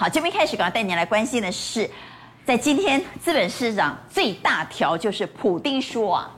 好，这边开始，刚刚带您来关心的是，在今天资本市场最大条就是普丁说啊，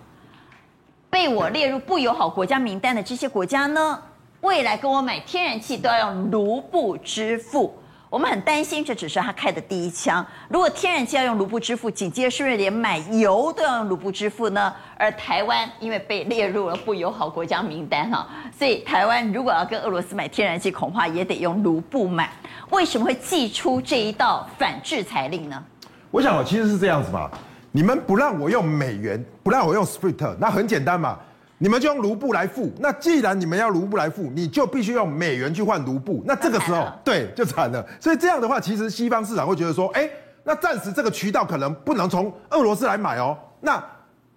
被我列入不友好国家名单的这些国家呢，未来跟我买天然气都要用卢布支付。我们很担心，这只是他开的第一枪。如果天然气要用卢布支付，紧接着是不是连买油都要用卢布支付呢？而台湾因为被列入了不友好国家名单哈，所以台湾如果要跟俄罗斯买天然气，恐怕也得用卢布买。为什么会祭出这一道反制裁令呢？我想，其实是这样子嘛。你们不让我用美元，不让我用 SWIFT，那很简单嘛。你们就用卢布来付，那既然你们要卢布来付，你就必须用美元去换卢布，那这个时候对就惨了。所以这样的话，其实西方市场会觉得说，哎，那暂时这个渠道可能不能从俄罗斯来买哦，那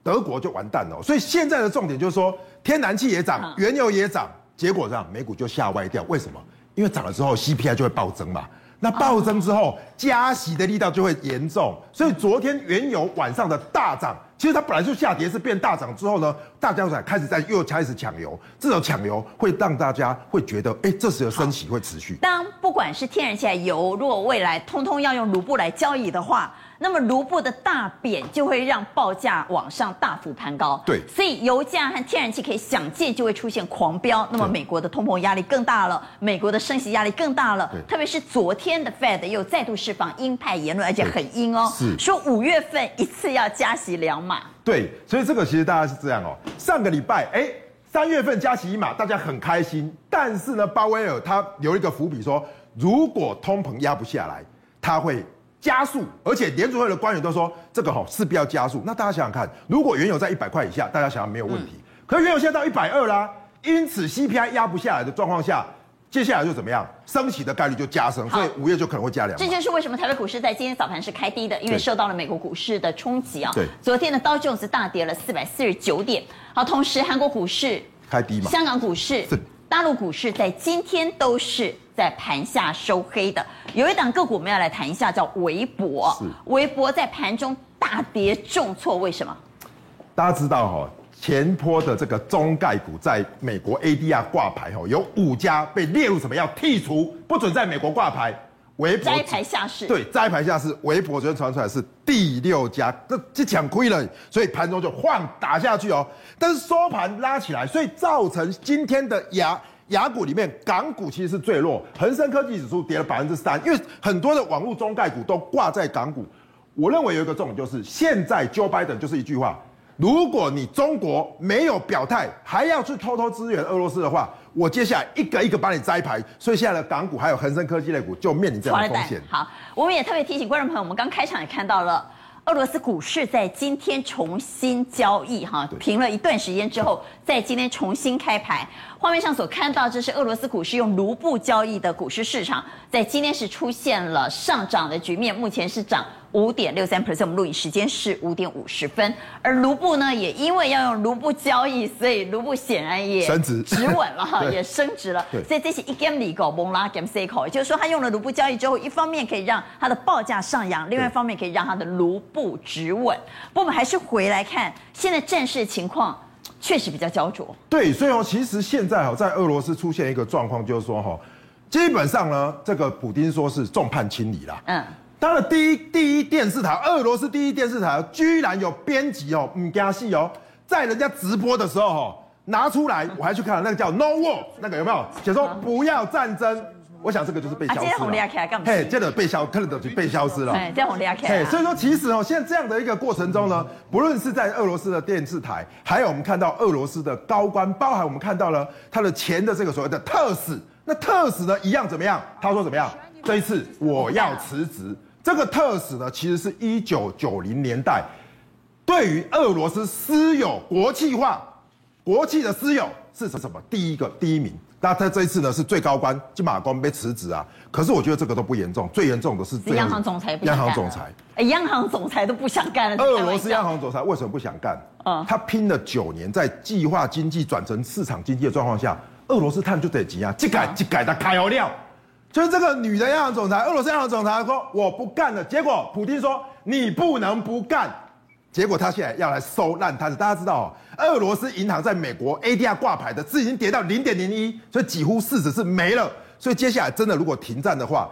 德国就完蛋了。所以现在的重点就是说，天然气也涨，原油也涨，结果上美股就吓歪掉。为什么？因为涨了之后 CPI 就会暴增嘛。那暴增之后，加息的力道就会严重，所以昨天原油晚上的大涨。其实它本来就下跌，是变大涨之后呢，大家才开始在又开始抢油，这种抢油会让大家会觉得，哎，这时候升息会持续。当不管是天然气油，如果未来通通要用卢布来交易的话。那么卢布的大贬就会让报价往上大幅攀高，对，所以油价和天然气可以想见就会出现狂飙。那么美国的通膨压力更大了，美国的升息压力更大了。特别是昨天的 Fed 又再度释放鹰派言论，而且很鹰哦，是说五月份一次要加息两码。对，所以这个其实大家是这样哦。上个礼拜，哎，三月份加息一码，大家很开心。但是呢，鲍威尔他留一个伏笔说，如果通膨压不下来，他会。加速，而且联储会的官员都说这个哈势必要加速。那大家想想看，如果原油在一百块以下，大家想想没有问题。嗯、可是原油现在到一百二啦，因此 CPI 压不下来的状况下，接下来就怎么样？升息的概率就加深，所以五月就可能会加两。这就是为什么台北股市在今天早盘是开低的，因为受到了美国股市的冲击啊。对，昨天的道琼斯大跌了四百四十九点。好，同时韩国股市开低嘛，香港股市、大陆股市在今天都是。在盘下收黑的，有一档个股我们要来谈一下，叫微博。微博在盘中大跌重挫，为什么？大家知道哈，前坡的这个中概股在美国 ADR 挂牌哦，有五家被列入什么要剔除，不准在美国挂牌。微博摘牌下市，对，摘牌下市。微博昨天传出来是第六家，这这抢亏了，所以盘中就晃打下去哦。但是收盘拉起来，所以造成今天的亚。亚股里面，港股其实是最弱，恒生科技指数跌了百分之三，因为很多的网络中概股都挂在港股。我认为有一个重点就是，现在 Joe Biden 就是一句话：如果你中国没有表态，还要去偷偷支援俄罗斯的话，我接下来一个一个把你摘牌。所以现在的港股还有恒生科技类股就面临这样的风险。好，我们也特别提醒观众朋友，我们刚开场也看到了。俄罗斯股市在今天重新交易，哈，停了一段时间之后，在今天重新开牌。画面上所看到，这是俄罗斯股市用卢布交易的股市市场，在今天是出现了上涨的局面，目前是涨。五点六三 percent，我们录影时间是五点五十分，而卢布呢，也因为要用卢布交易，所以卢布显然也升值止稳了哈，也升值了。所以这些一 game 里搞蒙拉 game c 口，也就是说，他用了卢布交易之后，一方面可以让它的报价上扬，另外一方面可以让它的卢布止稳。不过我们还是回来看现在战事情况，确实比较焦灼。对，所以哦，其实现在哈，在俄罗斯出现一个状况，就是说哈，基本上呢，这个普丁说是众叛亲离啦。嗯。他的第一第一电视台，俄罗斯第一电视台居然有编辑哦，唔加戏哦，在人家直播的时候哦，拿出来，我还去看了那个叫 No War，那个有没有写说不要战争？我想这个就是被消失了。嘿，接着被消，可能就被消失了。对，这红利亚嘿，所以说其实哦，现在这样的一个过程中呢，不论是在俄罗斯的电视台，还有我们看到俄罗斯的高官，包含我们看到了他的前的这个所谓的特使，那特使呢一样怎么样？他说怎么样？这一次我要辞职。这个特使呢，其实是一九九零年代，对于俄罗斯私有国企化，国企的私有是什么？第一个第一名。那他这一次呢，是最高官金马光被辞职啊。可是我觉得这个都不严重，最严重的是央行总裁不。央行总裁，哎，央行总裁都不想干了。俄罗斯央行总裁为什么不想干？嗯，他拼了九年，在计划经济转成市场经济的状况下，俄罗斯碳就得急啊，一改一改的开油料。就是这个女的央行总裁，俄罗斯央行总裁说我不干了，结果普丁说你不能不干，结果他现在要来收烂摊子。大家知道，俄罗斯银行在美国 ADR 挂牌的是已经跌到零点零一，所以几乎市值是没了。所以接下来真的如果停战的话，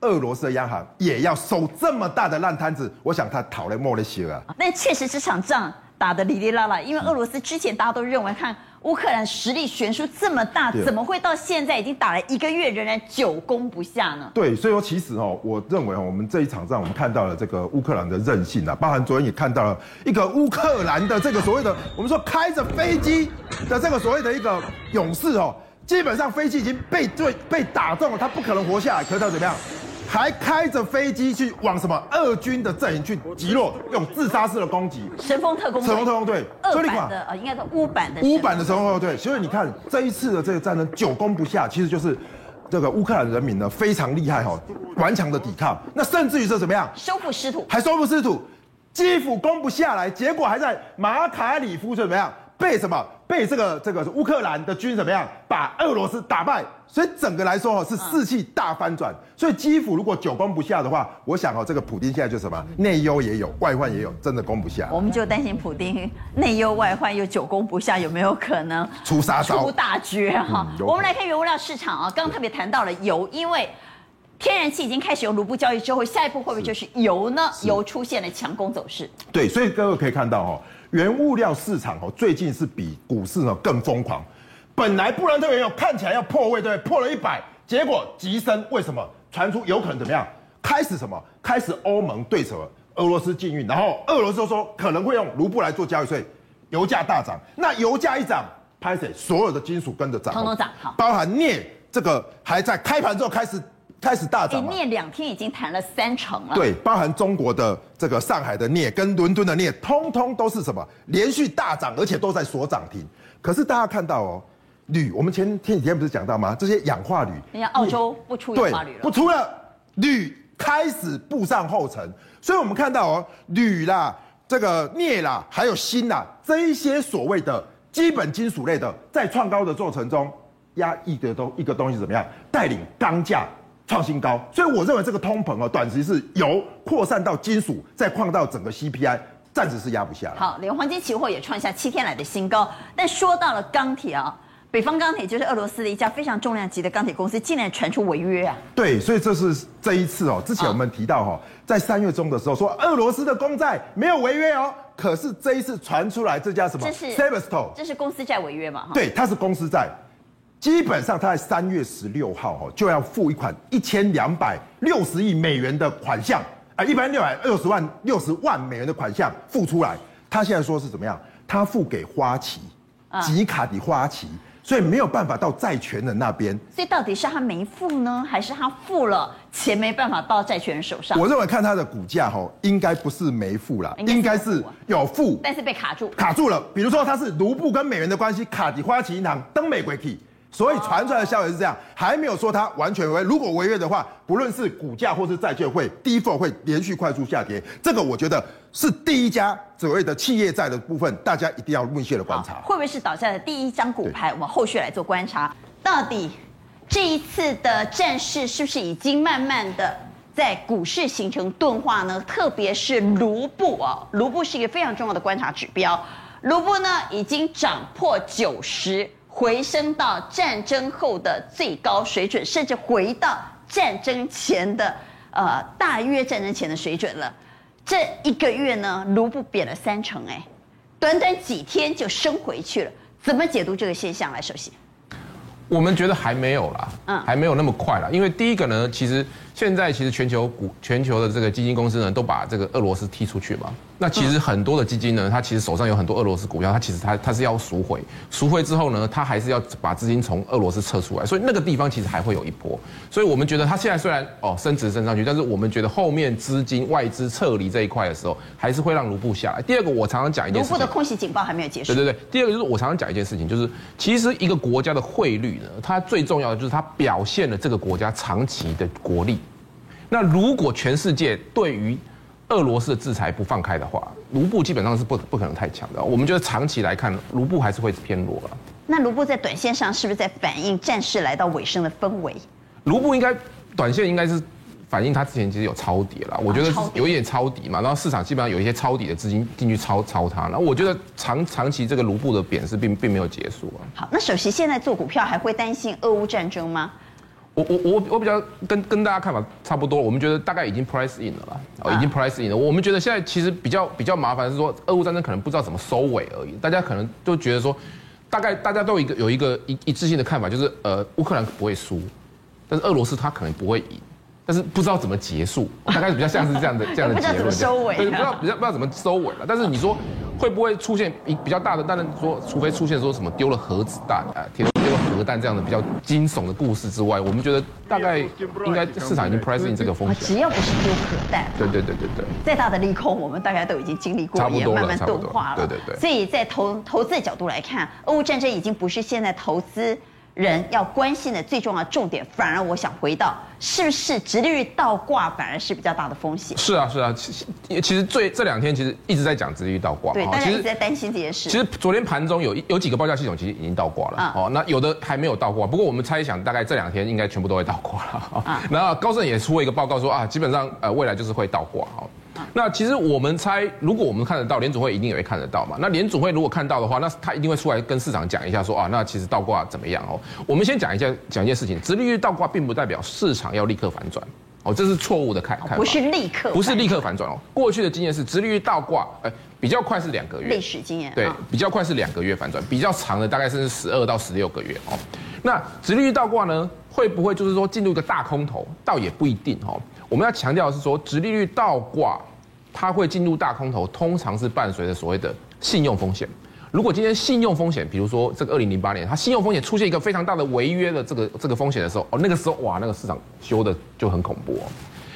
俄罗斯的央行也要收这么大的烂摊子，我想他讨了莫了些啊。那确实这场仗打得哩哩啦啦，因为俄罗斯之前大家都认为看乌克兰实力悬殊这么大，怎么会到现在已经打了一个月仍然久攻不下呢？对，所以说其实哦，我认为哦，我们这一场仗我们看到了这个乌克兰的韧性啊，包含昨天也看到了一个乌克兰的这个所谓的我们说开着飞机的这个所谓的一个勇士哦，基本上飞机已经被对被打中了，他不可能活下来，可是他怎么样？还开着飞机去往什么俄军的阵营去击落，用自杀式的攻击。神风特工队。神风特工队。俄版的呃，应该是乌版的。乌版的神风特工队。所以你看这一次的这个战争久攻不下，其实就是这个乌克兰人民呢非常厉害哈，顽强的抵抗。那甚至于是怎么样？收复失土。还收复失土，基辅攻不下来，结果还在马卡里夫怎么样？被什么？被这个这个乌克兰的军怎么样把俄罗斯打败？所以整个来说哈是士气大翻转。所以基辅如果久攻不下的话，我想哦这个普丁现在就什么内忧也有，外患也有，真的攻不下。我们就担心普丁内忧外患又久攻不下，有没有可能出杀招、出大绝哈？我们来看原物料市场啊，刚刚特别谈到了油，因为天然气已经开始用卢布交易之后，下一步会不会就是油呢？油出现了强攻走势。对，所以各位可以看到哈。原物料市场哦，最近是比股市呢更疯狂。本来布兰特原油看起来要破位，对，破了一百，结果急升，为什么？传出有可能怎么样？开始什么？开始欧盟对什么？俄罗斯禁运，然后俄罗斯说可能会用卢布来做交易，所以油价大涨。那油价一涨，拍谁？所有的金属跟着涨，通通涨，好，包含镍这个还在开盘之后开始。开始大涨，镍两天已经谈了三成了。对，包含中国的这个上海的镍跟伦敦的镍，通通都是什么？连续大涨，而且都在锁涨停。可是大家看到哦，铝，我们前前几天不是讲到吗？这些氧化铝，人家澳洲不出氧化铝了，不出了，铝开始步上后尘。所以我们看到哦，铝啦，这个镍啦，还有锌啦，这一些所谓的基本金属类的，在创高的过程中，压抑的东一个东西怎么样？带领钢价。创新高，所以我认为这个通膨啊，短期是由扩散到金属，再扩到整个 CPI，暂时是压不下来。好，连黄金期货也创下七天来的新高。但说到了钢铁啊，北方钢铁就是俄罗斯的一家非常重量级的钢铁公司，竟然传出违约啊。对，所以这是这一次哦。之前我们提到哈，在三月中的时候说俄罗斯的公债没有违约哦，可是这一次传出来这家什么？这是 Severstal，这是公司债违约嘛？对，它是公司债。基本上，他在三月十六号哦就要付一款一千两百六十亿美元的款项，啊，一般六百六十万六十万美元的款项付出来。他现在说是怎么样？他付给花旗，吉卡迪花旗，所以没有办法到债权人那边。所以到底是他没付呢，还是他付了钱没办法到债权人手上？我认为看他的股价哈，应该不是没付啦，应该是有付，但是被卡住，卡住了。比如说他是卢布跟美元的关系，卡迪花旗银行登美国去。所以传出来的消息是这样，还没有说它完全违约。如果违约的话，不论是股价或是债券会 default 会连续快速下跌。这个我觉得是第一家所谓的企业债的部分，大家一定要密切的观察。会不会是倒下的第一张骨牌？我们后续来做观察。到底这一次的战事是不是已经慢慢的在股市形成钝化呢？特别是卢布啊，卢布是一个非常重要的观察指标。卢布呢已经涨破九十。回升到战争后的最高水准，甚至回到战争前的呃大约战争前的水准了。这一个月呢，卢布贬了三成，哎，短短几天就升回去了。怎么解读这个现象来？首先，我们觉得还没有啦，嗯，还没有那么快啦。因为第一个呢，其实现在其实全球股、全球的这个基金公司呢，都把这个俄罗斯踢出去嘛。那其实很多的基金呢，它其实手上有很多俄罗斯股票，它其实它它是要赎回，赎回之后呢，它还是要把资金从俄罗斯撤出来，所以那个地方其实还会有一波。所以我们觉得它现在虽然哦升值升上去，但是我们觉得后面资金外资撤离这一块的时候，还是会让卢布下来。第二个，我常常讲一件事情，卢布的空袭警报还没有结束。对对对，第二个就是我常常讲一件事情，就是其实一个国家的汇率呢，它最重要的就是它表现了这个国家长期的国力。那如果全世界对于俄罗斯的制裁不放开的话，卢布基本上是不不可能太强的。我们觉得长期来看，卢布还是会偏弱了。那卢布在短线上是不是在反映战事来到尾声的氛围？卢布应该短线应该是反映它之前其实有抄底了，我觉得有一点抄底嘛。然后市场基本上有一些抄底的资金进去抄抄它。然后我觉得长长期这个卢布的贬势并并没有结束啊。好，那首席现在做股票还会担心俄乌战争吗？我我我我比较跟跟大家看法差不多，我们觉得大概已经 price in 了啦，哦，已经 price in 了。我们觉得现在其实比较比较麻烦是说，俄乌战争可能不知道怎么收尾而已。大家可能都觉得说，大概大家都有一个有一个一一致性的看法，就是呃，乌克兰不会输，但是俄罗斯他可能不会赢。但是不知道怎么结束，大概比较像是这样的 这样的结论。不知道怎么收尾，对，不知道比较不知道怎么收尾了。但是你说会不会出现比比较大的？当然说，除非出现说什么丢了核子弹啊，丢了核弹这样的比较惊悚的故事之外，我们觉得大概应该市场已经 price in 这个风险。只要不是丢核弹，对对对对对。再大的利空，我们大概都已经经历过，也慢慢钝化了。对对对。所以在投投资的角度来看，俄乌战争已经不是现在投资。人要关心的最重要的重点，反而我想回到，是不是直利率倒挂反而是比较大的风险？是啊，是啊，其实其实最这两天其实一直在讲直利率倒挂，对，大家一直在担心这件事。其实昨天盘中有有几个报价系统其实已经倒挂了，哦，那有的还没有倒挂，不过我们猜想大概这两天应该全部都会倒挂了。啊，那高盛也出了一个报告说啊，基本上呃未来就是会倒挂哈。那其实我们猜，如果我们看得到，联准会一定也会看得到嘛。那联准会如果看到的话，那他一定会出来跟市场讲一下说，啊，那其实倒挂怎么样哦？我们先讲一下，讲一件事情，直利率倒挂并不代表市场要立刻反转哦，这是错误的看看法。不是立刻，不是立刻反转哦。过去的经验是，直利率倒挂，哎，比较快是两个月。历史经验。对，比较快是两个月反转，比较长的大概是十二到十六个月哦。那直利率倒挂呢，会不会就是说进入一个大空头？倒也不一定哦。我们要强调的是说，殖利率倒挂。它会进入大空头，通常是伴随着所谓的信用风险。如果今天信用风险，比如说这个二零零八年，它信用风险出现一个非常大的违约的这个这个风险的时候，哦，那个时候哇，那个市场修的就很恐怖哦。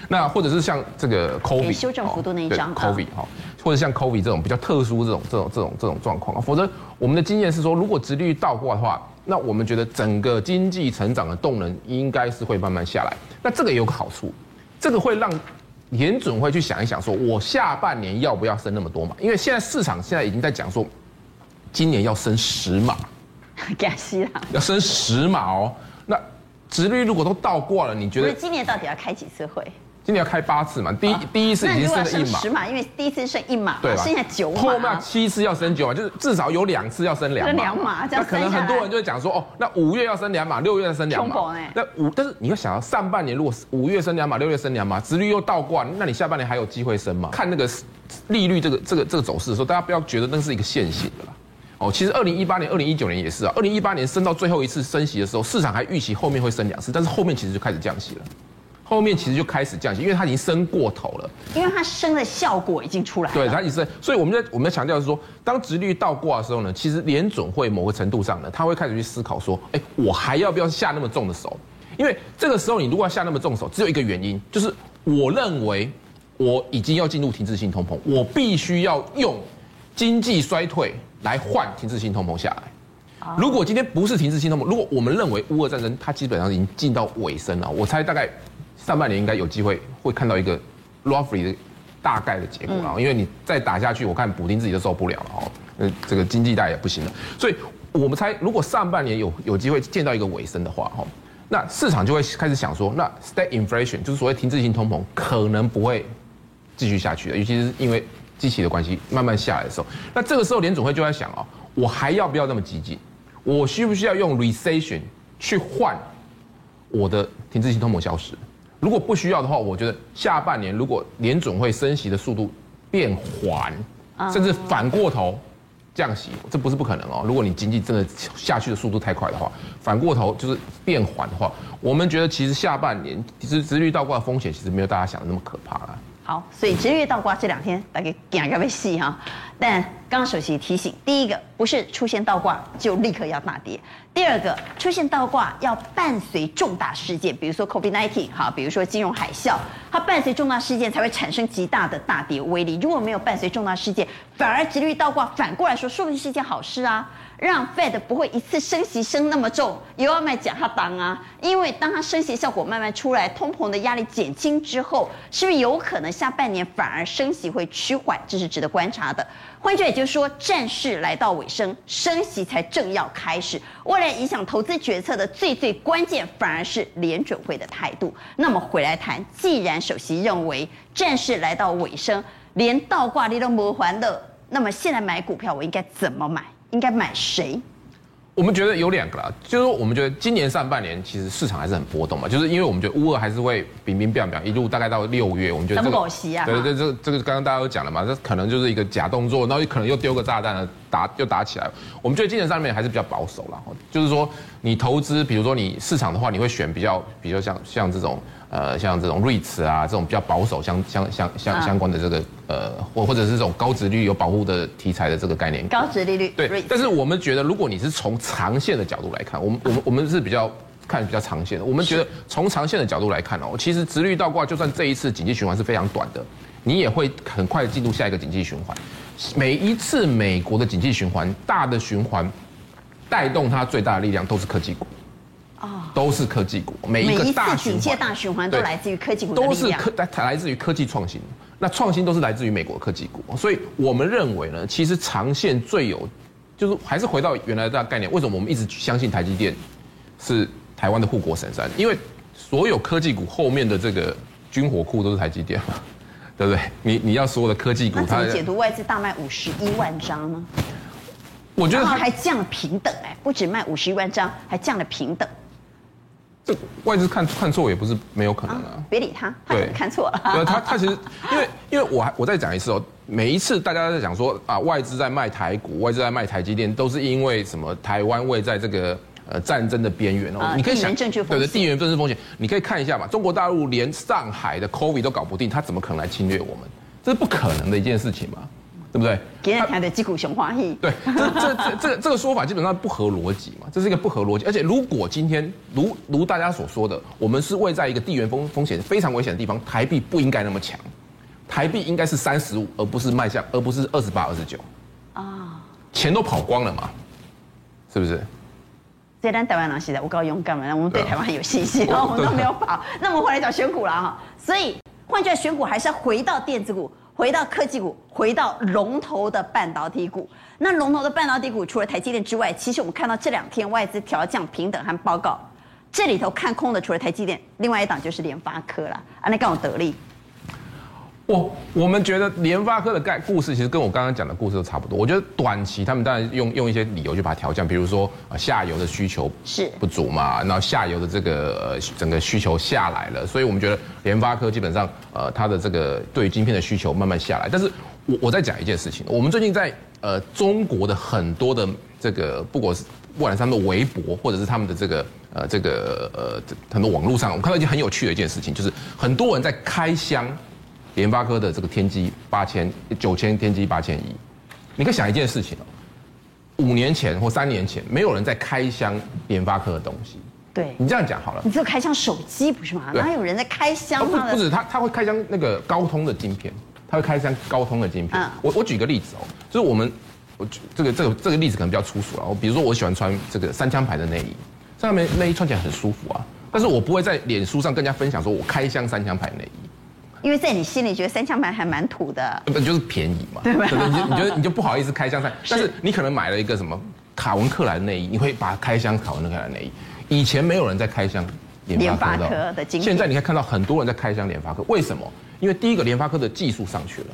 那或者是像这个 COVID 修正幅度那一张 COVID 哈，或者像 COVID 这种比较特殊这种这种这种这种状况啊。否则我们的经验是说，如果殖利率倒挂的话，那我们觉得整个经济成长的动能应该是会慢慢下来。那这个也有个好处，这个会让。联准会去想一想，说我下半年要不要升那么多嘛？因为现在市场现在已经在讲说，今年要升十码，加息啦，要升十码哦。那殖率如果都倒挂了，你觉得今年到底要开几次会？今年要开八次嘛？第一第一次已经升了一码，十码，因为第一次升一码，对吧？剩下九码，后面七次要升九码，就是至少有两次要升两码。两码，那可能很多人就会讲说，哦，那五月要升两码，六月要升两码。那五，但是你要想到上半年如果五月升两码，六月升两码，殖率又倒挂，那你下半年还有机会升吗？看那个利率这个这个这个走势的时候，大家不要觉得那是一个线性的啦。哦，其实二零一八年、二零一九年也是啊。二零一八年升到最后一次升息的时候，市场还预期后面会升两次，但是后面其实就开始降息了。后面其实就开始降息，因为它已经升过头了。因为它升的效果已经出来了。对，它已经升，所以我们在我们在强调的是说，当殖率倒挂的时候呢，其实联准会某个程度上呢，他会开始去思考说，哎，我还要不要下那么重的手？因为这个时候你如果要下那么重手，只有一个原因，就是我认为我已经要进入停滞性通膨，我必须要用经济衰退来换停滞性通膨下来。如果今天不是停滞性通膨，如果我们认为乌俄战争它基本上已经进到尾声了，我猜大概。上半年应该有机会会看到一个 roughly 的大概的结果啊，因为你再打下去，我看补丁自己都受不了了哦，呃，这个经济带也不行了，所以我们猜，如果上半年有有机会见到一个尾声的话，哈，那市场就会开始想说，那 state inflation 就是所谓停滞性通膨可能不会继续下去了，尤其是因为机器的关系慢慢下来的时候，那这个时候联总会就在想啊，我还要不要那么激进？我需不需要用 recession 去换我的停滞性通膨消失？如果不需要的话，我觉得下半年如果联准会升息的速度变缓，甚至反过头降息，这不是不可能哦。如果你经济真的下去的速度太快的话，反过头就是变缓的话，我们觉得其实下半年其实殖利率倒挂的风险其实没有大家想的那么可怕了。好，所以直率倒挂这两天大概讲个被细哈。但刚刚首席提醒，第一个不是出现倒挂就立刻要大跌，第二个出现倒挂要伴随重大事件，比如说 COVID-19 哈，比如说金融海啸，它伴随重大事件才会产生极大的大跌威力。如果没有伴随重大事件，反而直率倒挂，反过来说，说不定是一件好事啊。让 Fed 不会一次升息升那么重，又要卖假哈当啊！因为当它升息效果慢慢出来，通膨的压力减轻之后，是不是有可能下半年反而升息会趋缓？这是值得观察的。换句话也就是说，战事来到尾声，升息才正要开始。未来影响投资决策的最最关键，反而是联准会的态度。那么回来谈，既然首席认为战事来到尾声，连倒挂你都没还的，那么现在买股票我应该怎么买？应该买谁？我们觉得有两个啦，就是说我们觉得今年上半年其实市场还是很波动嘛，就是因为我们觉得乌二还是会冰冰变变，一路大概到六月，我们觉得这个狗袭啊，对对，这个这个刚刚大家都讲了嘛，这可能就是一个假动作，然后可能又丢个炸弹打又打起来。我们觉得今年上半年还是比较保守啦，就是说你投资，比如说你市场的话，你会选比较比较像像这种。呃，像这种瑞慈啊，这种比较保守相相相相相关的这个呃，或或者是这种高殖利率有保护的题材的这个概念。高殖利率。对。但是我们觉得，如果你是从长线的角度来看，我们我们我们是比较看比较长线的。我们觉得从长线的角度来看哦，其实殖利率倒挂，就算这一次经济循环是非常短的，你也会很快进入下一个经济循环。每一次美国的经济循环，大的循环带动它最大的力量都是科技股。都是科技股，每一个大循环、大循环都来自于科技股，都是科来来自于科技创新。那创新都是来自于美国科技股，所以我们认为呢，其实长线最有，就是还是回到原来的概念。为什么我们一直相信台积电是台湾的护国神山？因为所有科技股后面的这个军火库都是台积电嘛，对不对？你你要说的科技股，它怎么解读外资大卖五十一万张呢？我觉得它还降了平等哎，不止卖五十一万张，还降了平等。这外资看看错也不是没有可能啊！别理他，他看错了。对，他他其实因为因为我还我再讲一次哦，每一次大家在讲说啊，外资在卖台股，外资在卖台积电，都是因为什么？台湾位在这个呃战争的边缘哦。你可以想，对的，地缘政治风险，你可以看一下嘛。中国大陆连上海的 COVID 都搞不定，他怎么可能来侵略我们？这是不可能的一件事情嘛。对不对？给人看的击鼓雄花戏。对，这这这这个这个说法基本上不合逻辑嘛，这是一个不合逻辑。而且如果今天如如大家所说的，我们是位在一个地缘风风险非常危险的地方，台币不应该那么强，台币应该是三十五，而不是迈向，而不是二十八、二十九。啊，钱都跑光了嘛，是不是？这单台湾人现在我够勇敢嘛，我们对台湾很有信心，我们都没有跑。那我们回来讲选股了哈，所以换句话选股还是要回到电子股。回到科技股，回到龙头的半导体股。那龙头的半导体股，除了台积电之外，其实我们看到这两天外资调降平等和报告，这里头看空的除了台积电，另外一档就是联发科了。啊，那更有得利。我我们觉得联发科的概故事其实跟我刚刚讲的故事都差不多。我觉得短期他们当然用用一些理由去把它调降，比如说下游的需求是不足嘛，然后下游的这个呃整个需求下来了，所以我们觉得联发科基本上呃它的这个对于晶片的需求慢慢下来。但是我我在讲一件事情，我们最近在呃中国的很多的这个不管是不管是他们的微博或者是他们的这个呃这个呃很多网络上，我看到一件很有趣的一件事情，就是很多人在开箱。联发科的这个天玑八千九千天玑八千一，你可以想一件事情哦，五年前或三年前，没有人在开箱联发科的东西。对，你这样讲好了。你只有开箱手机不是吗？哪有人在开箱？不不止他，他会开箱那个高通的晶片，他会开箱高通的晶片。我我举个例子哦，就是我们我这个这个这个例子可能比较粗俗了。我比如说我喜欢穿这个三枪牌的内衣，上面内衣穿起来很舒服啊，但是我不会在脸书上跟人家分享说我开箱三枪牌内衣。因为在你心里觉得三枪牌还蛮土的，不就是便宜嘛？对吧？你就你就你就不好意思开箱三，但是你可能买了一个什么卡文克莱的内衣，你会把它开箱卡文克莱的内衣。以前没有人在开箱联发科的，现在你可以看到很多人在开箱联发科。为什么？因为第一个联发科的技术上去了，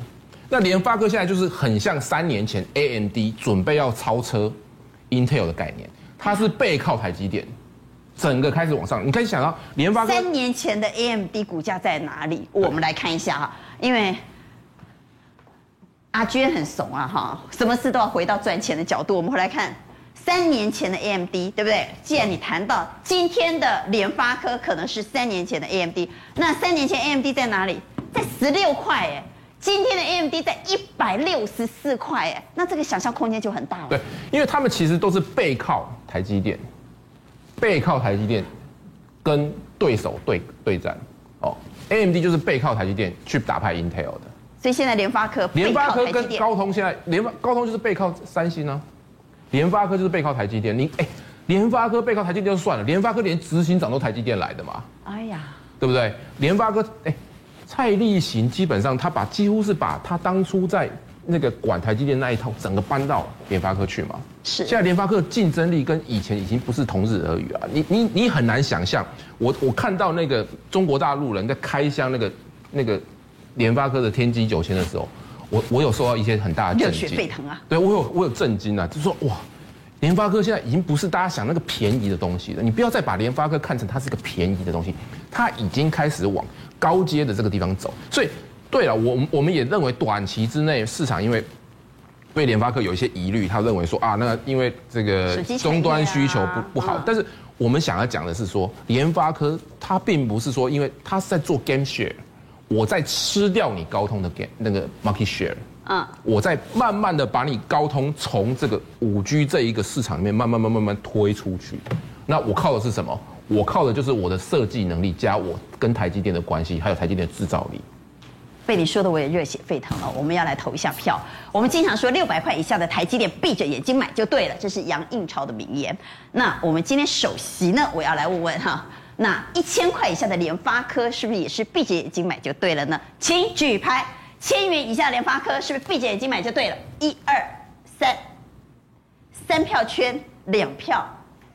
那联发科现在就是很像三年前 AMD 准备要超车 Intel 的概念，它是背靠台积电。整个开始往上，你可以想到联发科三年前的 AMD 股价在哪里？我们来看一下哈，因为阿娟很怂啊哈，什么事都要回到赚钱的角度。我们回来看三年前的 AMD，对不对？既然你谈到今天的联发科可能是三年前的 AMD，那三年前 AMD 在哪里？在十六块哎，今天的 AMD 在一百六十四块哎，那这个想象空间就很大了。对，因为他们其实都是背靠台积电。背靠台积电，跟对手对对战，哦，AMD 就是背靠台积电去打败 Intel 的。所以现在联发科，联发科跟高通现在联发高通就是背靠三星啊，联发科就是背靠台积电。你哎，联发科背靠台积电就算了，联发科连执行长都台积电来的嘛？哎呀，对不对？联发科哎，蔡立行基本上他把几乎是把他当初在。那个管台积电那一套，整个搬到联发科去嘛？是。现在联发科竞争力跟以前已经不是同日而语啊！你你你很难想象，我我看到那个中国大陆人在开箱那个那个联发科的天玑九千的时候，我我有受到一些很大的震惊。热血沸腾啊！对我有我有震惊啊！就是说哇，联发科现在已经不是大家想那个便宜的东西了。你不要再把联发科看成它是一个便宜的东西，它已经开始往高阶的这个地方走。所以，对了，我我们也认为短期之内市场因为对联发科有一些疑虑，他认为说啊，那因为这个终端需求不不好。但是我们想要讲的是说，联发科它并不是说，因为它是在做 game share。我在吃掉你高通的 game 那个 market share，嗯，我在慢慢的把你高通从这个五 G 这一个市场里面慢慢慢慢慢推出去。那我靠的是什么？我靠的就是我的设计能力加我跟台积电的关系，还有台积电的制造力。被你说的我也热血沸腾了，我们要来投一下票。我们经常说六百块以下的台积电闭着眼睛买就对了，这是杨应超的名言。那我们今天首席呢，我要来问问哈。那一千块以下的联发科是不是也是闭着眼睛买就对了呢？请举牌。千元以下联发科是不是闭着眼睛买就对了？一二三，三票圈，两票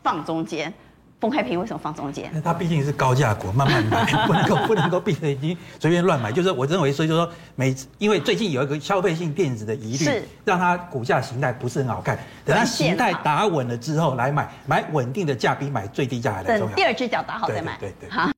放中间。凤开平为什么放中间？它毕竟是高价股，慢慢买，不能够不能够闭着眼睛随便乱买。就是我认为，所以就说每次，因为最近有一个消费性电子的疑虑，是让它股价形态不是很好看。等它形态打稳了之后来买，买稳定的价比买最低价还来重要。等第二只脚打好再买。对对对。好。